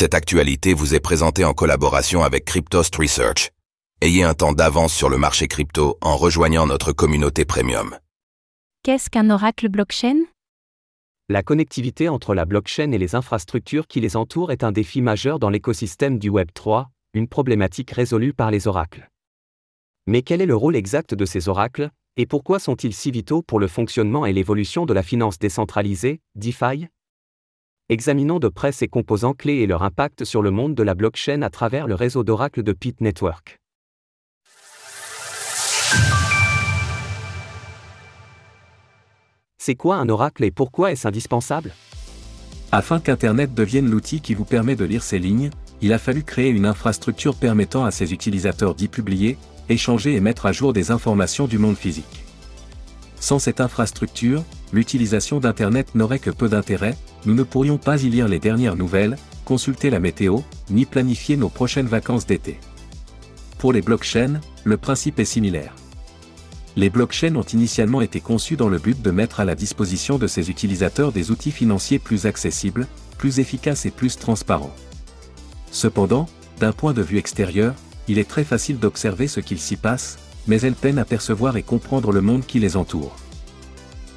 Cette actualité vous est présentée en collaboration avec Cryptost Research. Ayez un temps d'avance sur le marché crypto en rejoignant notre communauté premium. Qu'est-ce qu'un oracle blockchain? La connectivité entre la blockchain et les infrastructures qui les entourent est un défi majeur dans l'écosystème du Web 3, une problématique résolue par les oracles. Mais quel est le rôle exact de ces oracles, et pourquoi sont-ils si vitaux pour le fonctionnement et l'évolution de la finance décentralisée, DeFi? Examinons de près ces composants clés et leur impact sur le monde de la blockchain à travers le réseau d'oracles de Pit Network. C'est quoi un oracle et pourquoi est-ce indispensable? Afin qu'Internet devienne l'outil qui vous permet de lire ces lignes, il a fallu créer une infrastructure permettant à ses utilisateurs d'y publier, échanger et mettre à jour des informations du monde physique. Sans cette infrastructure, l'utilisation d'Internet n'aurait que peu d'intérêt, nous ne pourrions pas y lire les dernières nouvelles, consulter la météo, ni planifier nos prochaines vacances d'été. Pour les blockchains, le principe est similaire. Les blockchains ont initialement été conçus dans le but de mettre à la disposition de ses utilisateurs des outils financiers plus accessibles, plus efficaces et plus transparents. Cependant, d'un point de vue extérieur, il est très facile d'observer ce qu'il s'y passe, mais elles peinent à percevoir et comprendre le monde qui les entoure.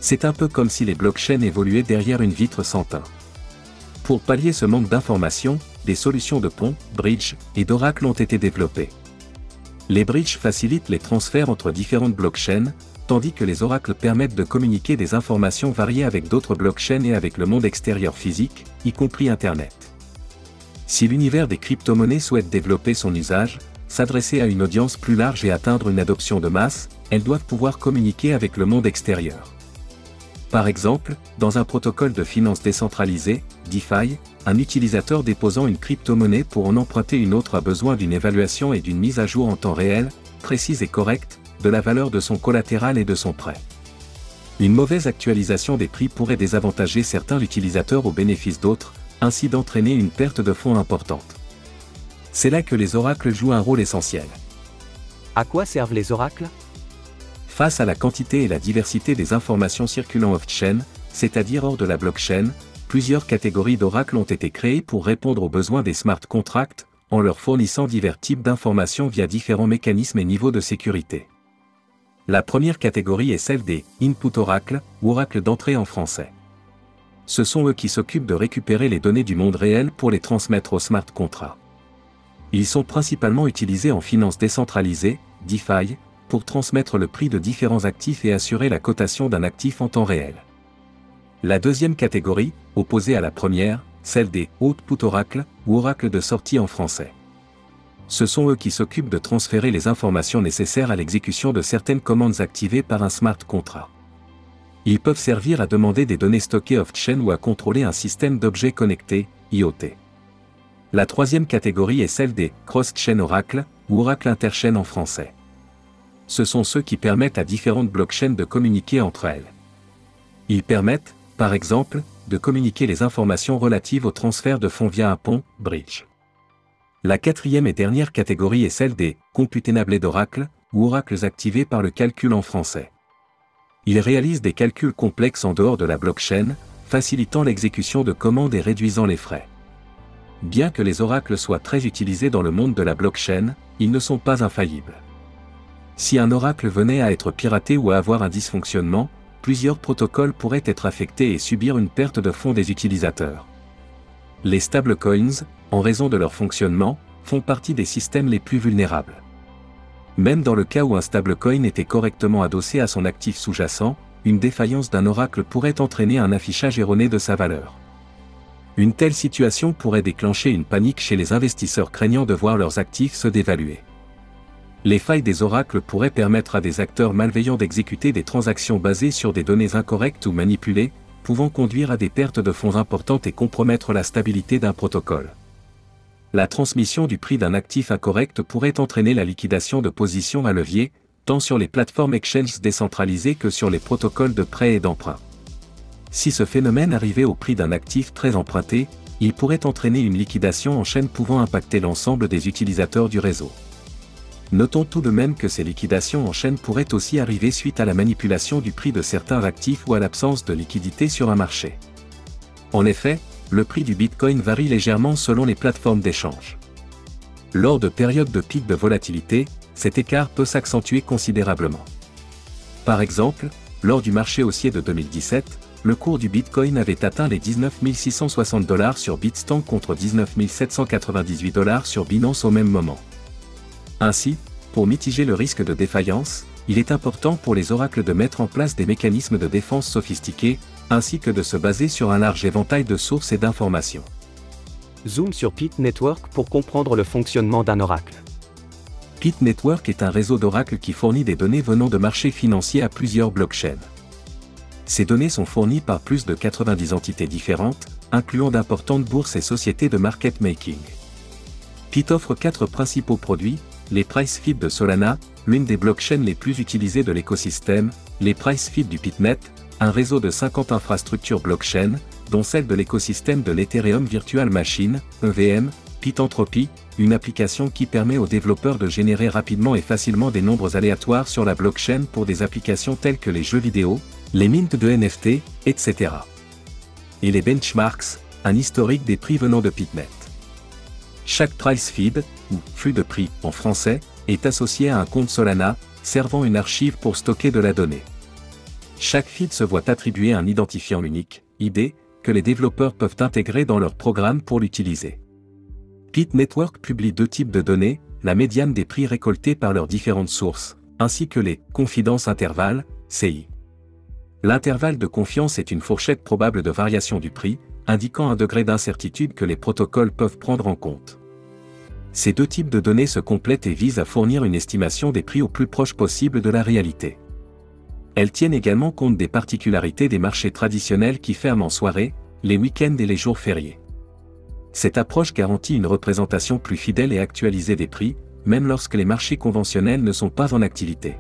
C'est un peu comme si les blockchains évoluaient derrière une vitre sans teint. Pour pallier ce manque d'informations, des solutions de pont, bridge et d'oracle ont été développées. Les bridges facilitent les transferts entre différentes blockchains, tandis que les oracles permettent de communiquer des informations variées avec d'autres blockchains et avec le monde extérieur physique, y compris Internet. Si l'univers des crypto-monnaies souhaite développer son usage, s'adresser à une audience plus large et atteindre une adoption de masse, elles doivent pouvoir communiquer avec le monde extérieur. Par exemple, dans un protocole de finance décentralisée, DeFi, un utilisateur déposant une crypto-monnaie pour en emprunter une autre a besoin d'une évaluation et d'une mise à jour en temps réel, précise et correcte, de la valeur de son collatéral et de son prêt. Une mauvaise actualisation des prix pourrait désavantager certains utilisateurs au bénéfice d'autres, ainsi d'entraîner une perte de fonds importante. C'est là que les oracles jouent un rôle essentiel. À quoi servent les oracles? Face à la quantité et la diversité des informations circulant off-chain, c'est-à-dire hors de la blockchain, plusieurs catégories d'oracles ont été créées pour répondre aux besoins des smart contracts, en leur fournissant divers types d'informations via différents mécanismes et niveaux de sécurité. La première catégorie est celle des input oracles, ou oracles d'entrée en français. Ce sont eux qui s'occupent de récupérer les données du monde réel pour les transmettre aux smart contracts. Ils sont principalement utilisés en finance décentralisée, DeFi, pour transmettre le prix de différents actifs et assurer la cotation d'un actif en temps réel. La deuxième catégorie, opposée à la première, celle des output oracles ou oracles de sortie en français. Ce sont eux qui s'occupent de transférer les informations nécessaires à l'exécution de certaines commandes activées par un smart contract. Ils peuvent servir à demander des données stockées off-chain ou à contrôler un système d'objets connectés, IoT. La troisième catégorie est celle des cross-chain oracles, ou oracles interchaînes en français. Ce sont ceux qui permettent à différentes blockchains de communiquer entre elles. Ils permettent, par exemple, de communiquer les informations relatives au transfert de fonds via un pont, bridge. La quatrième et dernière catégorie est celle des computables d'oracles, ou oracles activés par le calcul en français. Ils réalisent des calculs complexes en dehors de la blockchain, facilitant l'exécution de commandes et réduisant les frais. Bien que les oracles soient très utilisés dans le monde de la blockchain, ils ne sont pas infaillibles. Si un oracle venait à être piraté ou à avoir un dysfonctionnement, plusieurs protocoles pourraient être affectés et subir une perte de fonds des utilisateurs. Les stablecoins, en raison de leur fonctionnement, font partie des systèmes les plus vulnérables. Même dans le cas où un stablecoin était correctement adossé à son actif sous-jacent, une défaillance d'un oracle pourrait entraîner un affichage erroné de sa valeur. Une telle situation pourrait déclencher une panique chez les investisseurs craignant de voir leurs actifs se dévaluer. Les failles des oracles pourraient permettre à des acteurs malveillants d'exécuter des transactions basées sur des données incorrectes ou manipulées, pouvant conduire à des pertes de fonds importantes et compromettre la stabilité d'un protocole. La transmission du prix d'un actif incorrect pourrait entraîner la liquidation de positions à levier, tant sur les plateformes exchanges décentralisées que sur les protocoles de prêt et d'emprunt. Si ce phénomène arrivait au prix d'un actif très emprunté, il pourrait entraîner une liquidation en chaîne pouvant impacter l'ensemble des utilisateurs du réseau. Notons tout de même que ces liquidations en chaîne pourraient aussi arriver suite à la manipulation du prix de certains actifs ou à l'absence de liquidité sur un marché. En effet, le prix du Bitcoin varie légèrement selon les plateformes d'échange. Lors de périodes de pic de volatilité, cet écart peut s'accentuer considérablement. Par exemple, lors du marché haussier de 2017, le cours du Bitcoin avait atteint les 19 660 dollars sur Bitstamp contre 19 798 dollars sur Binance au même moment. Ainsi, pour mitiger le risque de défaillance, il est important pour les oracles de mettre en place des mécanismes de défense sophistiqués, ainsi que de se baser sur un large éventail de sources et d'informations. Zoom sur Pit Network pour comprendre le fonctionnement d'un oracle. Pit Network est un réseau d'oracles qui fournit des données venant de marchés financiers à plusieurs blockchains. Ces données sont fournies par plus de 90 entités différentes, incluant d'importantes bourses et sociétés de market making. Pit offre quatre principaux produits, les price feeds de Solana, l'une des blockchains les plus utilisées de l'écosystème, les price feeds du Pitnet, un réseau de 50 infrastructures blockchain, dont celle de l'écosystème de l'Ethereum Virtual Machine, EVM, Pitentropy, une application qui permet aux développeurs de générer rapidement et facilement des nombres aléatoires sur la blockchain pour des applications telles que les jeux vidéo, les mints de NFT, etc. Et les benchmarks, un historique des prix venant de Pitnet. Chaque price feed, ou flux de prix en français, est associé à un compte Solana, servant une archive pour stocker de la donnée. Chaque feed se voit attribuer un identifiant unique, ID, que les développeurs peuvent intégrer dans leur programme pour l'utiliser. Pit Network publie deux types de données, la médiane des prix récoltés par leurs différentes sources, ainsi que les confidences intervalles, CI. L'intervalle de confiance est une fourchette probable de variation du prix, indiquant un degré d'incertitude que les protocoles peuvent prendre en compte. Ces deux types de données se complètent et visent à fournir une estimation des prix au plus proche possible de la réalité. Elles tiennent également compte des particularités des marchés traditionnels qui ferment en soirée, les week-ends et les jours fériés. Cette approche garantit une représentation plus fidèle et actualisée des prix, même lorsque les marchés conventionnels ne sont pas en activité.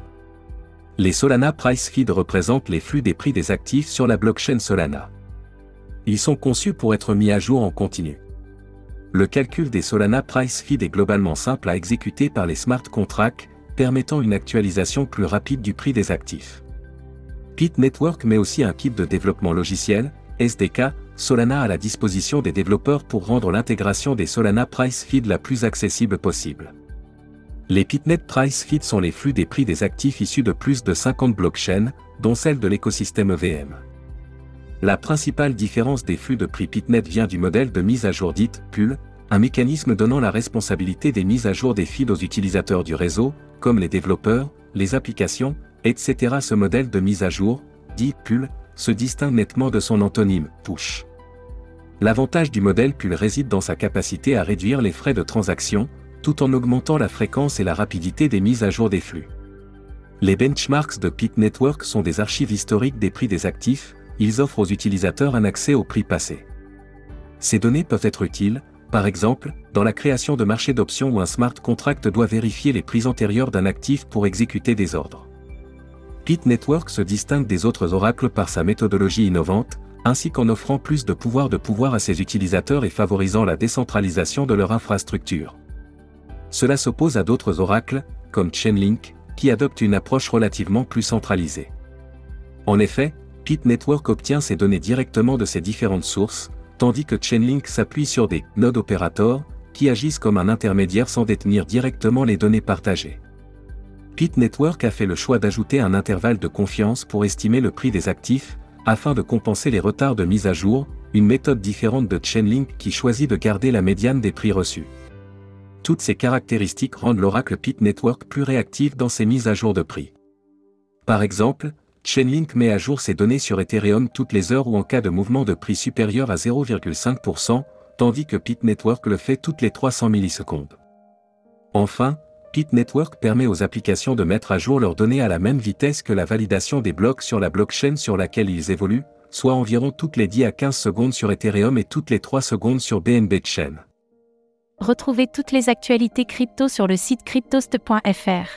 Les Solana Price Feed représentent les flux des prix des actifs sur la blockchain Solana. Ils sont conçus pour être mis à jour en continu. Le calcul des Solana Price Feed est globalement simple à exécuter par les smart contracts, permettant une actualisation plus rapide du prix des actifs. Pit Network met aussi un kit de développement logiciel, SDK, Solana à la disposition des développeurs pour rendre l'intégration des Solana Price Feed la plus accessible possible. Les Pitnet Price Feed sont les flux des prix des actifs issus de plus de 50 blockchains, dont celle de l'écosystème EVM. La principale différence des flux de prix Pitnet vient du modèle de mise à jour dite PUL, un mécanisme donnant la responsabilité des mises à jour des feeds aux utilisateurs du réseau, comme les développeurs, les applications, etc. Ce modèle de mise à jour, dit PUL, se distingue nettement de son antonyme, push. L'avantage du modèle PUL réside dans sa capacité à réduire les frais de transaction, tout en augmentant la fréquence et la rapidité des mises à jour des flux. Les benchmarks de Pit Network sont des archives historiques des prix des actifs, ils offrent aux utilisateurs un accès aux prix passés. Ces données peuvent être utiles, par exemple, dans la création de marchés d'options où un smart contract doit vérifier les prix antérieurs d'un actif pour exécuter des ordres. Pit Network se distingue des autres oracles par sa méthodologie innovante, ainsi qu'en offrant plus de pouvoir de pouvoir à ses utilisateurs et favorisant la décentralisation de leur infrastructure. Cela s'oppose à d'autres oracles, comme Chainlink, qui adoptent une approche relativement plus centralisée. En effet, Pit Network obtient ses données directement de ces différentes sources, tandis que Chainlink s'appuie sur des nodes opérateurs, qui agissent comme un intermédiaire sans détenir directement les données partagées. Pit Network a fait le choix d'ajouter un intervalle de confiance pour estimer le prix des actifs, afin de compenser les retards de mise à jour, une méthode différente de Chainlink qui choisit de garder la médiane des prix reçus. Toutes ces caractéristiques rendent l'oracle Pit Network plus réactif dans ses mises à jour de prix. Par exemple, Chainlink met à jour ses données sur Ethereum toutes les heures ou en cas de mouvement de prix supérieur à 0,5%, tandis que Pit Network le fait toutes les 300 millisecondes. Enfin, Pit Network permet aux applications de mettre à jour leurs données à la même vitesse que la validation des blocs sur la blockchain sur laquelle ils évoluent, soit environ toutes les 10 à 15 secondes sur Ethereum et toutes les 3 secondes sur BNB Chain. Retrouvez toutes les actualités crypto sur le site cryptost.fr.